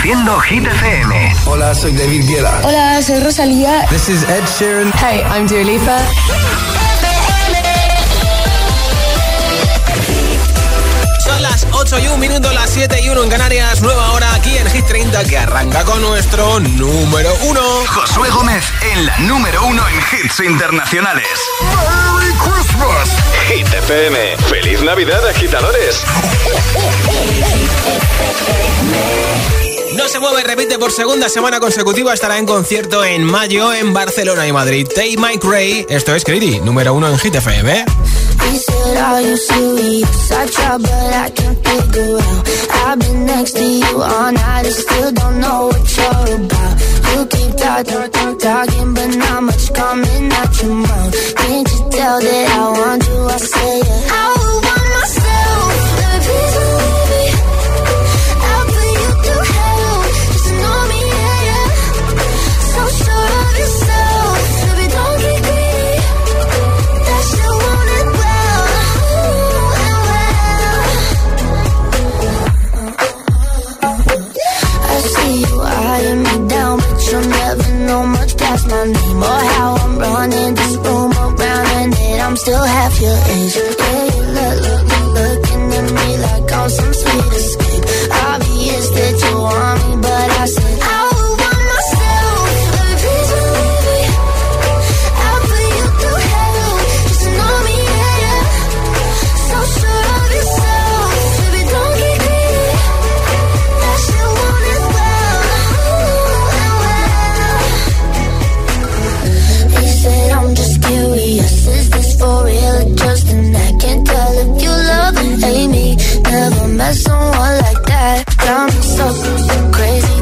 Hit FM. Hola, soy David Guetta. Hola, soy Rosalía. This is Ed Sheeran. Hey, I'm Dua Lipa. Son las 8 y 1 minuto, las 7 y 1 en Canarias. Nueva hora aquí en Hit 30 que arranca con nuestro número 1. Josué Gómez en la número 1 en hits internacionales. ¡Merry Christmas! Hit FM. ¡Feliz Navidad, agitadores! No se mueve, repite por segunda semana consecutiva. Estará en concierto en mayo en Barcelona y Madrid. Tay Mike Ray, esto es Greedy, número uno en Hit FM. He said, Are you serious? I try, but I can't figure out. I've been next to you all night and still don't know what you're about. You keep talking, talking, talking, but not much coming out your mouth. Can't you tell that I want you? I say, yeah. Know much past my name or how I'm running this room around and it. I'm still half your age. Is this for real or just an act? Can't tell if you love and hate me. Never met someone like that. Got me so crazy.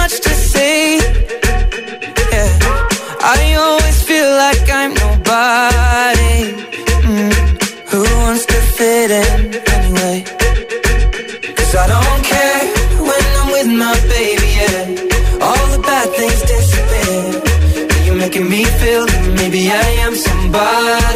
much to say. Yeah. I always feel like I'm nobody. Mm. Who wants to fit in anyway? Cause I don't care when I'm with my baby, yeah. All the bad things disappear. You're making me feel that maybe I am somebody.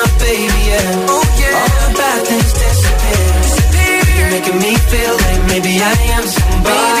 baby, yeah. Oh, yeah. All the bad things disappear. You're making me feel like maybe I am somebody. Maybe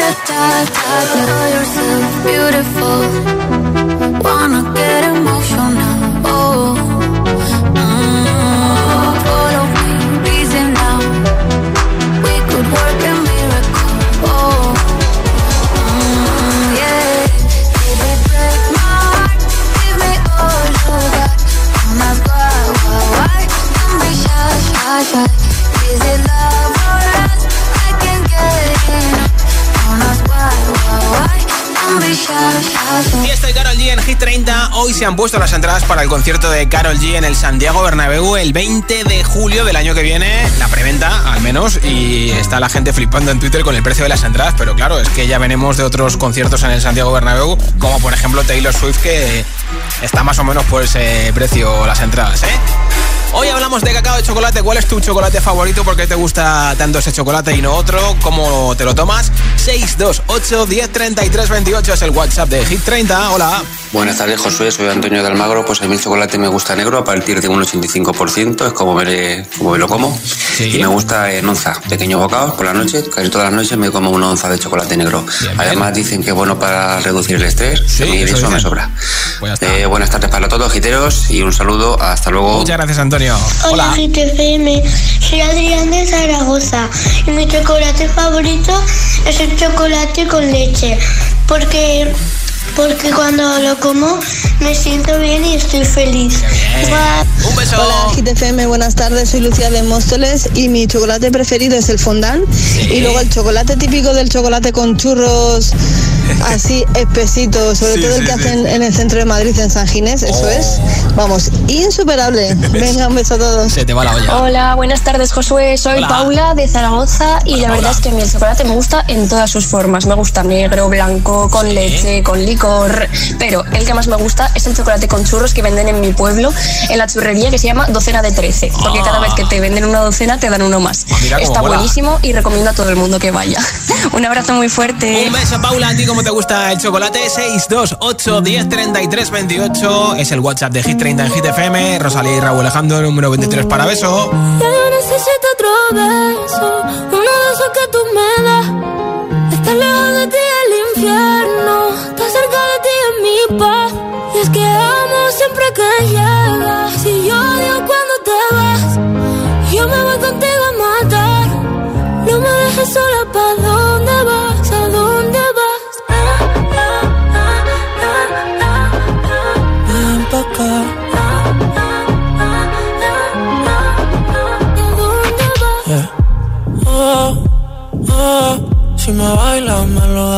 da da da beautiful. Wanna get emotional Fiesta y Carol G en Hit 30. Hoy se han puesto las entradas para el concierto de Carol G en el Santiago Bernabéu el 20 de julio del año que viene. La preventa, al menos, y está la gente flipando en Twitter con el precio de las entradas. Pero claro, es que ya venimos de otros conciertos en el Santiago Bernabéu, como por ejemplo Taylor Swift, que está más o menos por ese precio las entradas, ¿eh? Hoy hablamos de cacao de chocolate. ¿Cuál es tu chocolate favorito? ¿Por qué te gusta tanto ese chocolate y no otro? ¿Cómo te lo tomas? 628 10 33 28 es el WhatsApp de Hit 30. Hola. Buenas tardes, Josué. Soy Antonio de Almagro. Pues a mí el chocolate me gusta negro a partir de un 85%. Es como me, como me lo como. Sí. Y me gusta en onza. Pequeños bocados por la noche. Casi todas las noches me como una onza de chocolate negro. Bien, Además dicen que es bueno para reducir el estrés. Sí, a mí eso eso me sobra. Pues. Eh, buenas tardes para todos, giteros. Y un saludo. Hasta luego. Muchas gracias, Antonio. Hola, GTFM. Soy Adrián de Zaragoza y mi chocolate favorito es el chocolate con leche porque porque cuando lo como me siento bien y estoy feliz. Un beso. Hola GTFM, buenas tardes, soy Lucía de Móstoles y mi chocolate preferido es el fondant. Y luego el chocolate típico del chocolate con churros así espesito, sobre Sí, todo el sí, que sí. hacen en el centro de Madrid, en San Ginés, eso Oh. es, vamos, insuperable. Venga, un beso a todos. Se te va la olla. Hola, buenas tardes Josué, soy Hola. Paula de Zaragoza y Hola, la verdad Paula. es que a mí el chocolate me gusta en todas sus formas. Me gusta negro, blanco, con Sí. leche, con licor, pero el que más me gusta es el chocolate con churros que venden en mi pueblo, en la churrería que se llama Docena de 13, porque Ah. cada vez que te venden una docena te dan uno más. Ah, mira Está mola. buenísimo y recomiendo a todo el mundo que vaya. Un abrazo muy fuerte. Un beso, Paula, a ti como cómo te gusta el chocolate. 628 10 33 28 es el WhatsApp de Hit 30 en Hit FM. Rosalía y Raúl Alejandro, número 23 para beso. Ya yo necesito otro beso, uno de esos que tú me das. Está lejos de ti el infierno, está cerca de ti en mi paz. Y es que amo siempre que llegas. Si yo odio cuando te vas, yo me voy contigo a matar. No me dejes sola, ¿pa'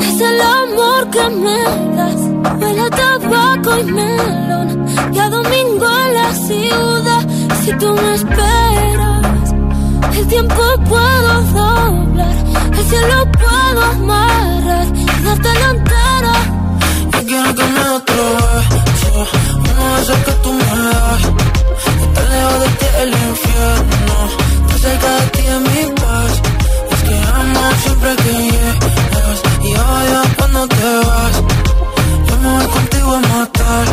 es el amor que me das. Huele tabaco y melón. Y a domingo en la ciudad. Si tú me esperas, el tiempo puedo doblar. El cielo puedo amarrar y darte la entera. Yo quiero que me otro beso, uno de esos que tú me das. Está lejos de ti el infierno, está cerca de ti en mi paz. Que amo siempre que llegas y odio cuando te vas. Yo me voy contigo a matar.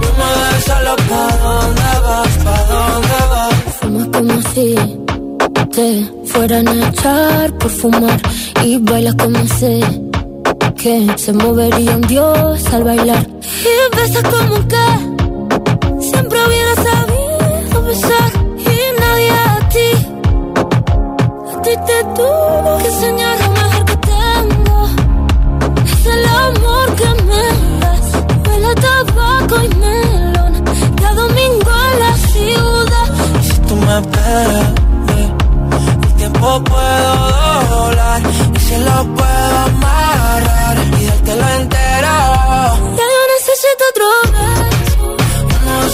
No me dejes solo pa' dónde vas, pa' dónde vas. Fumas como si te fueran a echar por fumar y bailas como sé que se movería un dios al bailar y besas como que siempre hubiera sabido ti te tuvo que enseñar lo mejor que tengo. Es el amor que me das. Huele a tabaco y melón. Cada domingo en la ciudad. Si tú me esperas, eh, el tiempo puedo doblar. Y se lo puedo amarrar y dártelo entero. Ya yo necesito otro beso. Uno de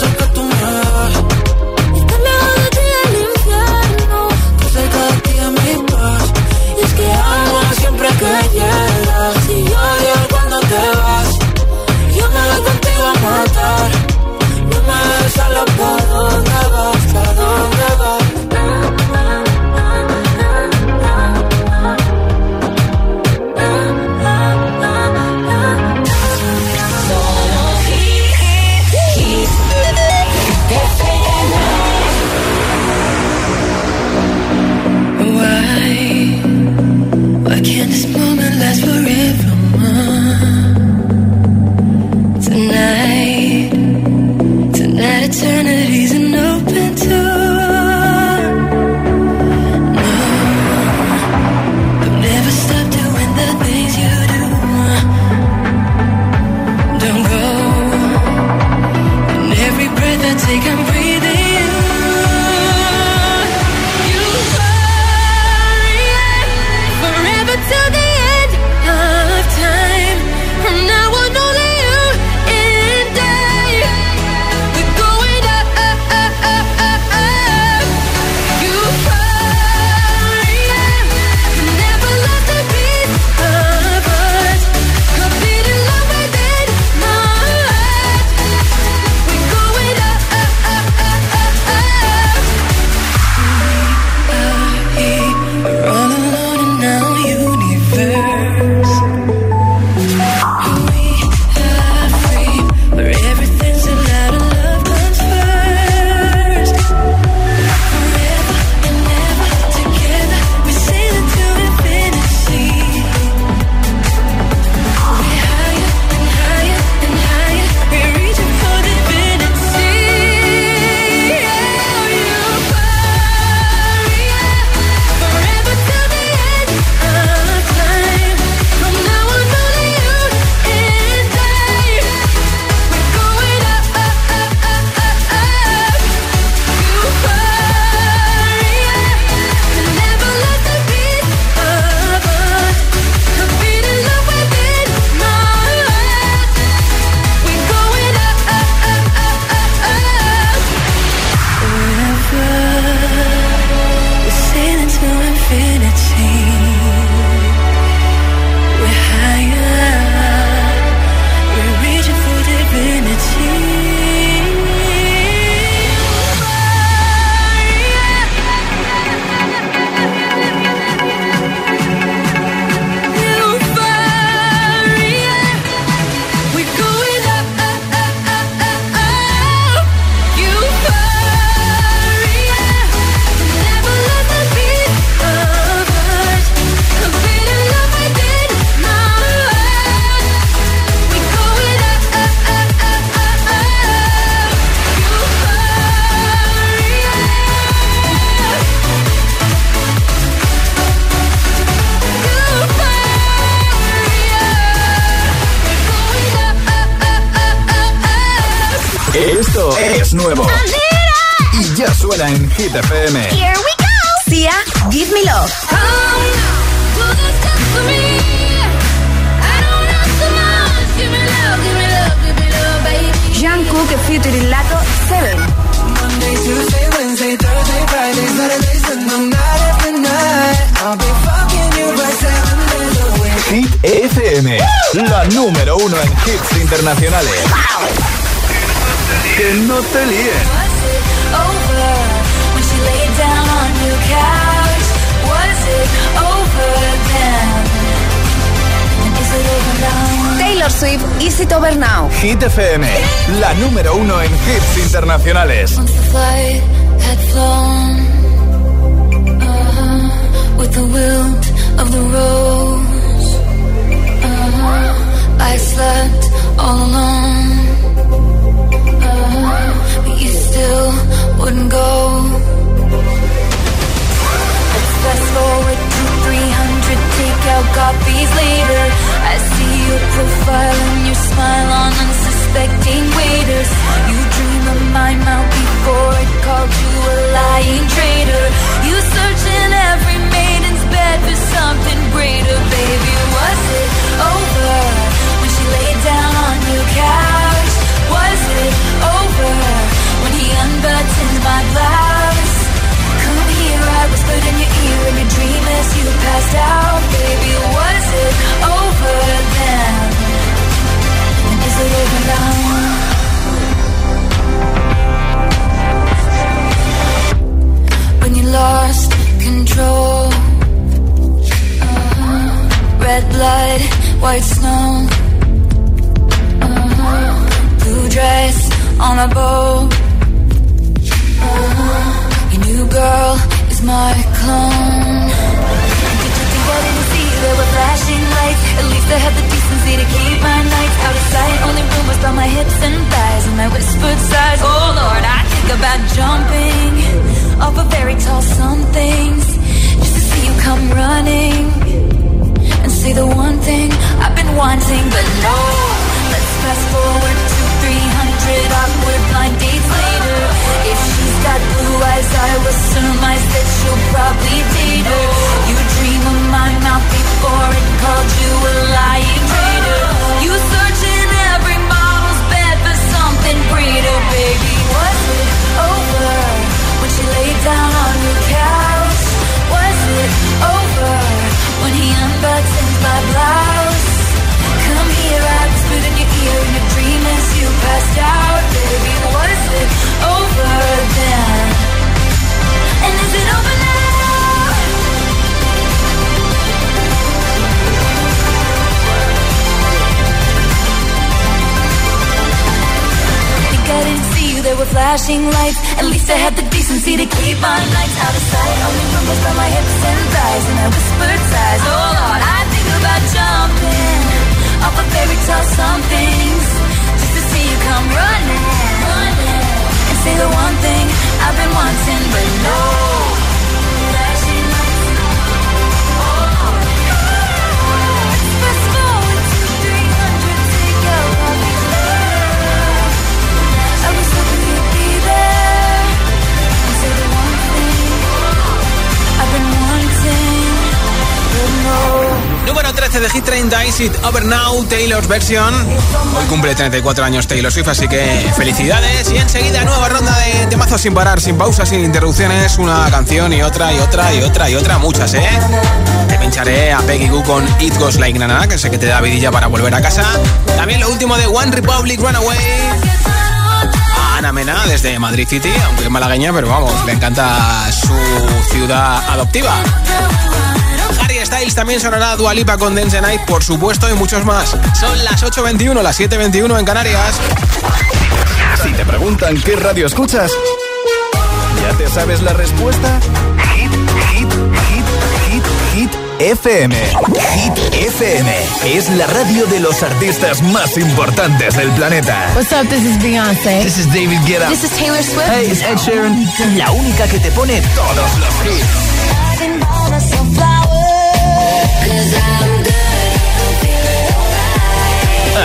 Taylor Swift, Is It Over Now. Hit FM, la número uno en hits internacionales. Once the flight had flown uh-huh, with the wilt of the rose, uh-huh, I slept all alone. Uh-huh, but you still wouldn't go. Let's fast forward to 300 takeout copies later. I see your profile and your smile on unsuspecting waiters. You dream of my mouth before it called you a lying traitor. You search in every maiden's bed for something greater, baby. Was it over when she laid down on your couch? Was it over when he unbuttoned my blouse? Whispered in your ear in your dream as you passed out. Baby, was it over then? And is it over now? When you lost control. Uh-huh. Red blood, white snow. Uh-huh. Blue dress on a boat. Uh-huh. Your new girl my clone. Did you think I didn't see there were flashing lights? At least I had the decency to keep my nights out of sight. Only rumors about my hips and thighs and my whispered sighs. Oh Lord, I think about jumping off a very tall somethings just to see you come running flashing lights. At least I had the decency to keep my nights out of sight. Only rumors about my hips and thighs, and I whispered sighs. Oh Lord, I think about jumping off a fairy tale somethings just to see you come running, running and say the one thing I've been wanting, but no. Número 13 de Hit 30, Is It Over Now, Taylor's version. Hoy cumple 34 años Taylor Swift, así que felicidades. Y enseguida nueva ronda de temazos sin parar, sin pausas, sin interrupciones. Una canción y otra y otra y otra y otra, muchas, ¿eh? Te pincharé a Peggy Goo con It Goes Like Nana, que sé que te da vidilla para volver a casa. También lo último de One Republic Runaway. Ana Mena desde Madrid City, aunque es malagueña, pero vamos, le encanta su ciudad adoptiva. Harry Styles también sonará Dua Lipa con Dance Night, por supuesto, y muchos más. Son las 8.21, las 7.21 en Canarias. Si te preguntan qué radio escuchas, ¿ya te sabes la respuesta? Hit, hit, hit, hit, hit. FM. Hit FM es la radio de los artistas más importantes del planeta. What's up? This is Beyonce. This is David Guetta. This is Taylor Swift. Hey, it's Ed Sheeran. La única que te pone todos los hits.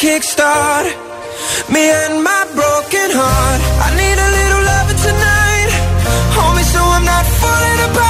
kickstart me and my broken heart. I need a little loving tonight, homie, so I'm not falling apart.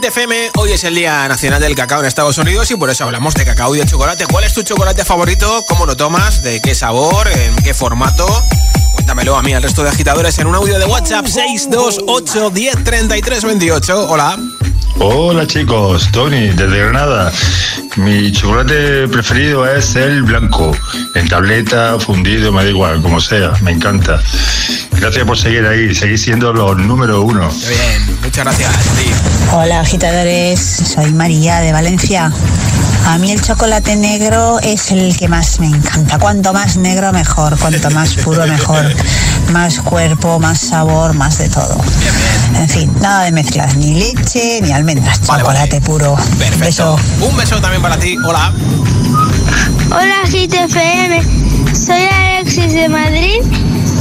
Hit FM. Hoy es el Día Nacional del Cacao en Estados Unidos y por eso hablamos de cacao y de chocolate. ¿Cuál es tu chocolate favorito? ¿Cómo lo tomas? ¿De qué sabor? ¿En qué formato? Cuéntamelo a mí, al resto de agitadores, en un audio de WhatsApp 628 10 33 28. Hola. Hola chicos, Tony desde Granada. Mi chocolate preferido es el blanco, en tableta, fundido, me da igual, como sea, me encanta. Gracias por seguir ahí, seguís siendo los número uno. Muy bien, muchas gracias. Sí. Hola agitadores, soy María de Valencia. A mí el chocolate negro es el que más me encanta. Cuanto más negro mejor, cuanto más puro mejor. Más cuerpo, más sabor, más de todo. En fin, nada de mezclas, ni leche, ni almendras, chocolate puro. Perfecto. Beso. Un beso también para ti. Hola. Hola GTFM, soy Alexis de Madrid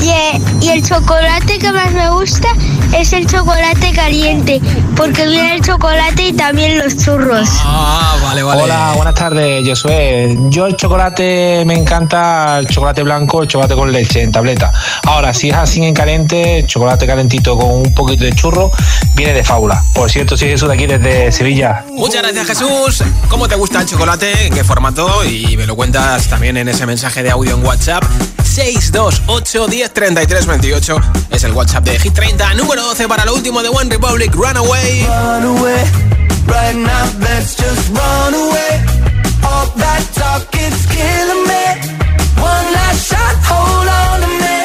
eh, y el chocolate que más me gusta es el chocolate caliente, porque viene el chocolate y también los churros. Ah, vale, vale. Hola, buenas tardes, Josué. Yo el chocolate me encanta, el chocolate blanco, el chocolate con leche en tableta. Ahora, si es así en caliente, chocolate calentito con un poquito de churro, viene de fábula. Por cierto, soy Jesús de aquí desde Sevilla. Muchas gracias, Jesús. ¿Cómo te gusta el chocolate? ¿En qué formato? Y me lo cuentas también en ese mensaje de audio en WhatsApp. 628 10 33 28 es el WhatsApp de Hit 30, número número 12 para lo último de One Republic, Runaway. Runaway, right now let's just run away. All that talk is killing me. One last shot, hold on to me.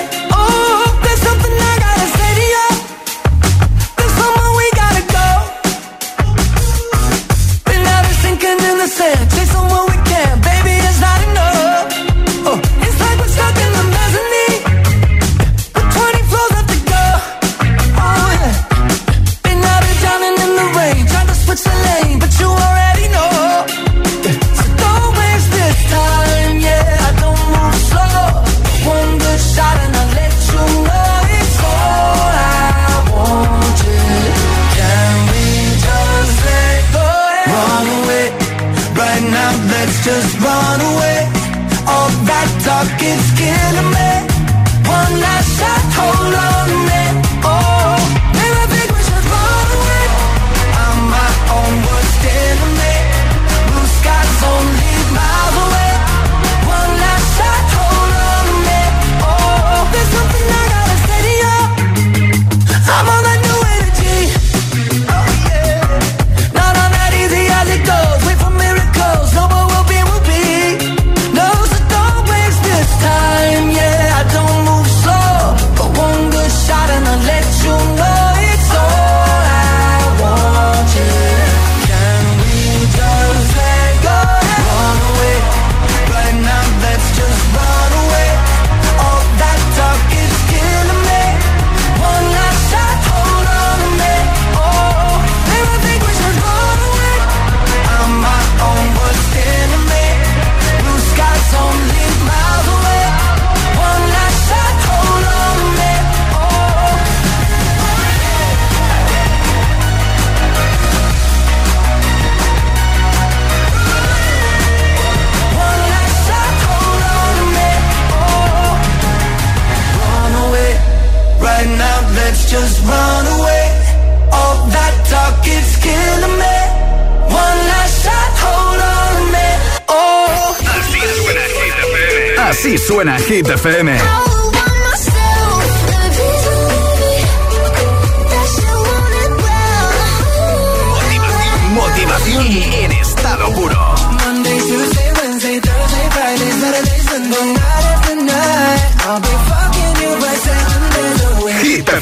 just run away. All that talk, it's killing me. One last shot, hold on a minute. Oh. Así suena Hit FM. Así suena Hit FM.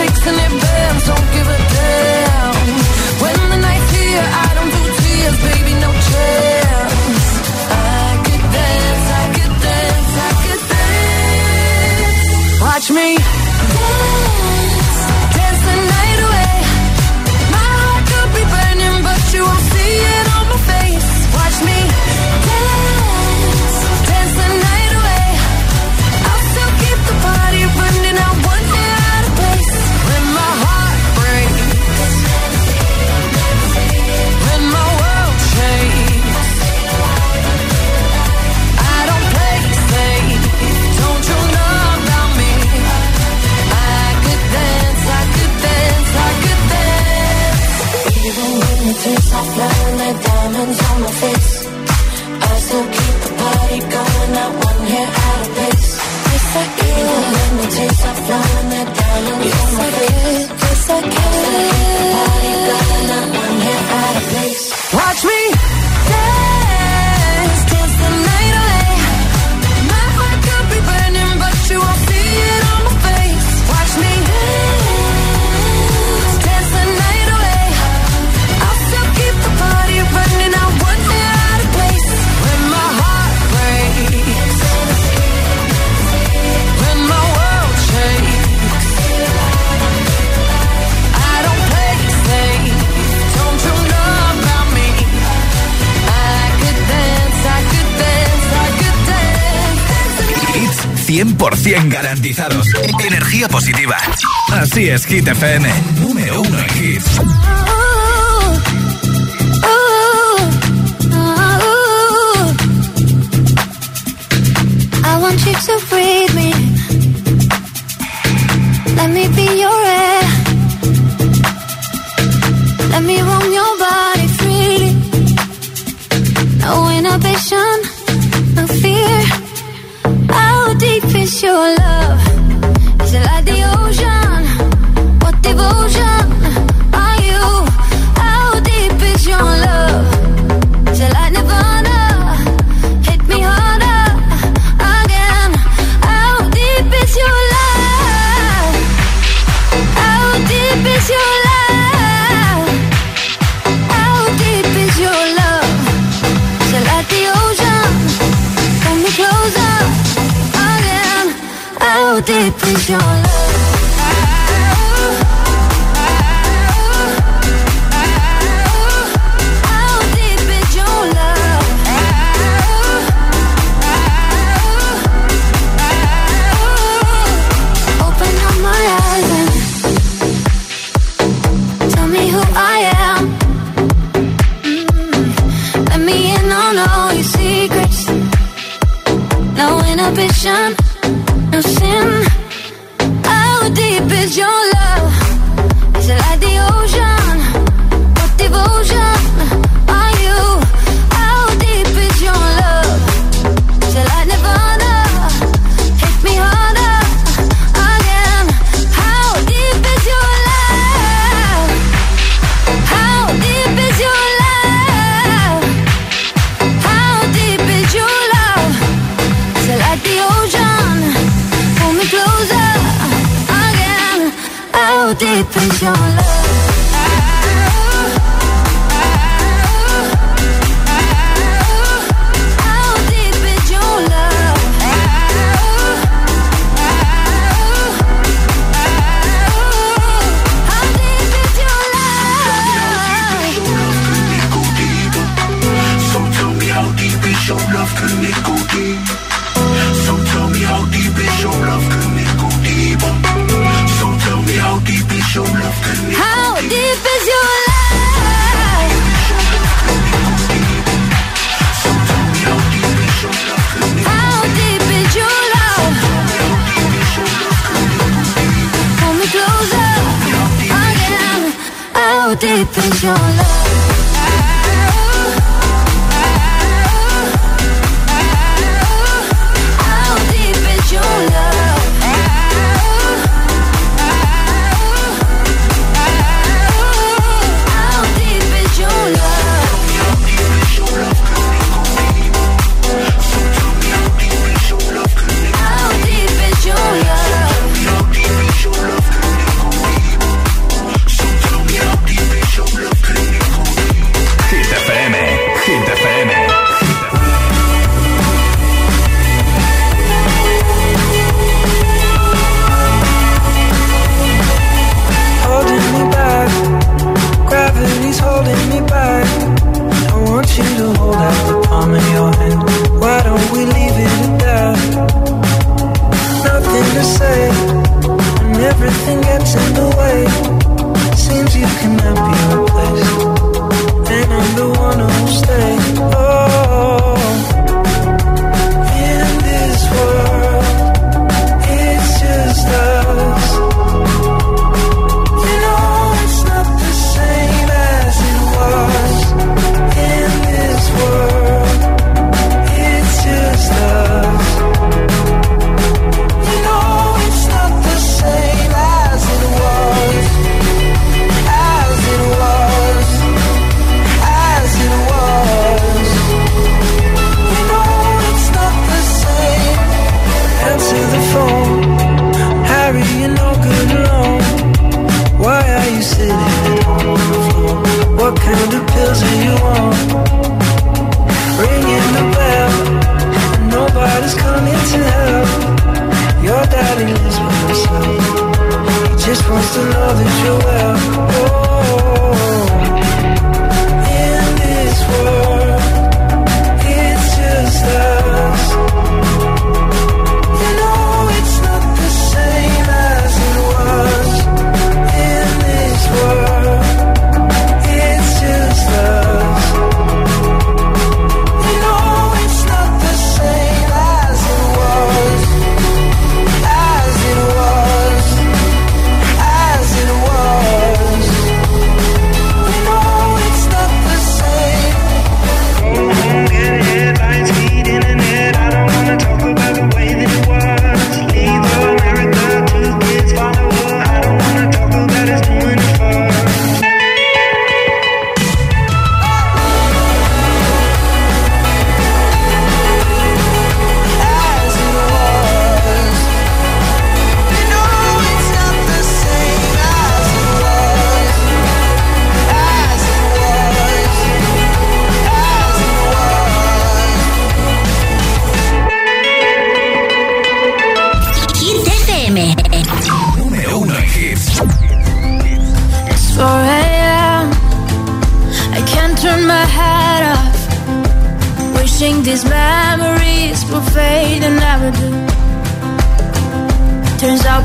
tricks and it. Hit FM. Your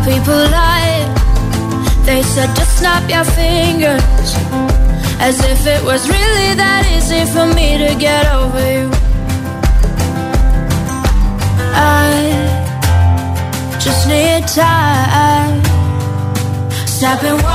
People lied. They said just snap your fingers. As if it was really that easy for me to get over you. I just need time. Stop and.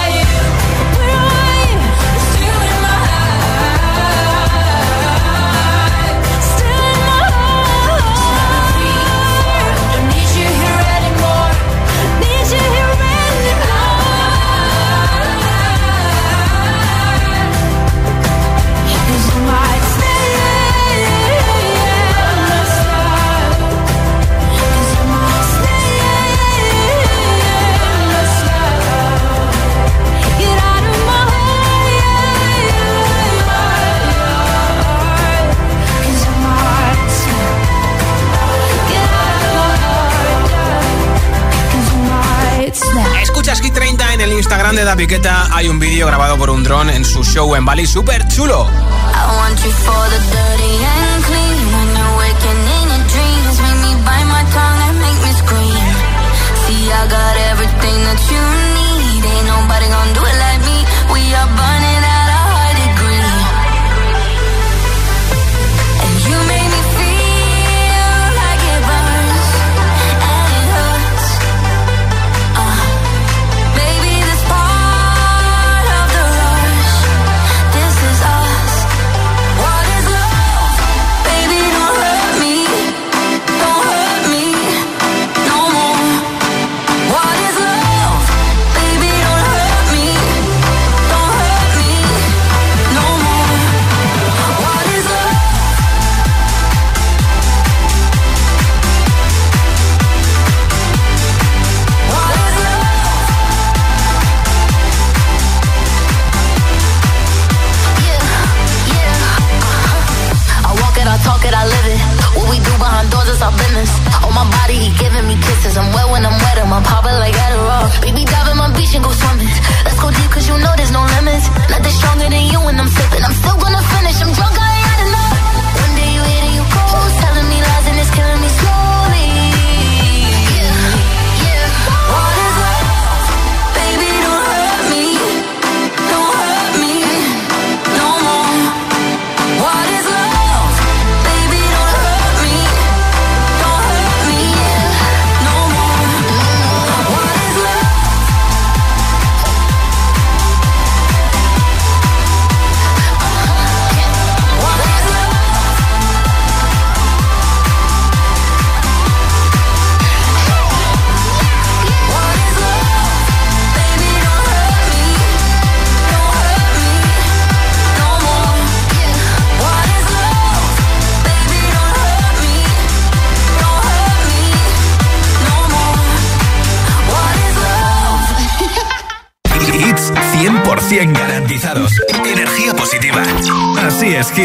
escuchas Hit 30 en el Instagram de Da Piqueta hay un vídeo grabado por un dron en su show en Bali, súper chulo. I got everything that you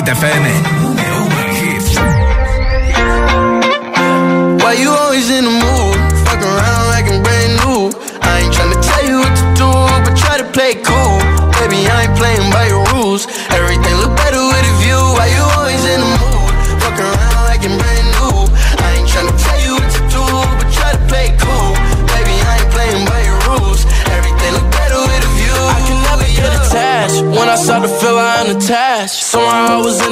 Definitely. FM.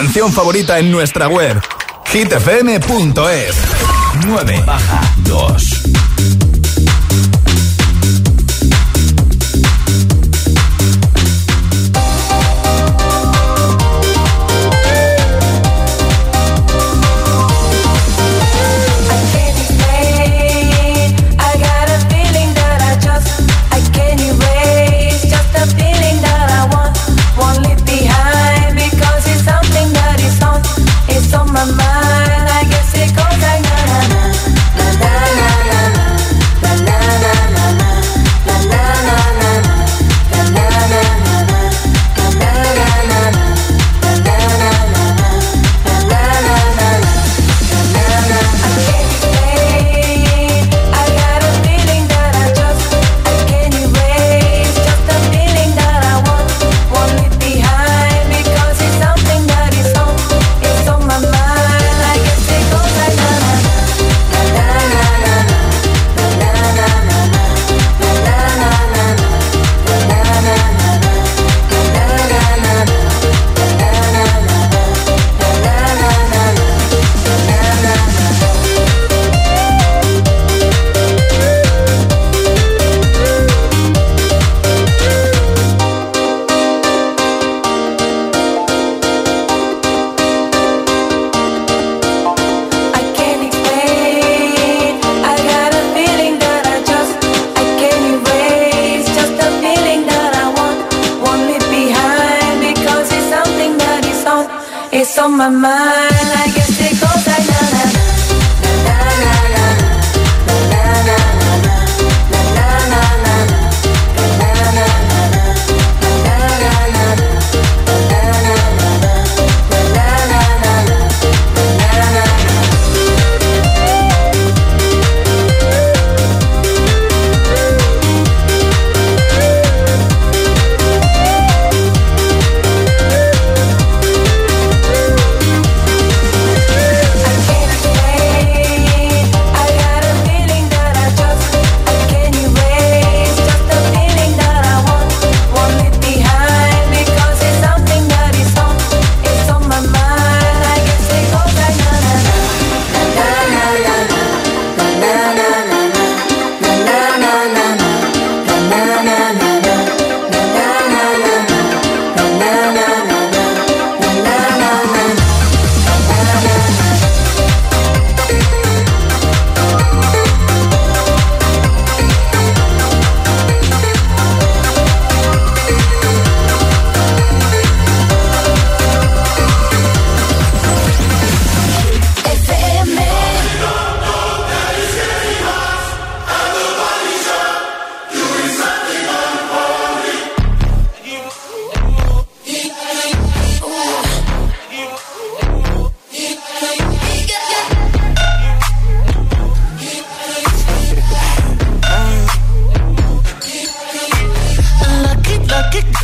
canción favorita en nuestra web hitfm.es 9 baja 2 my mind.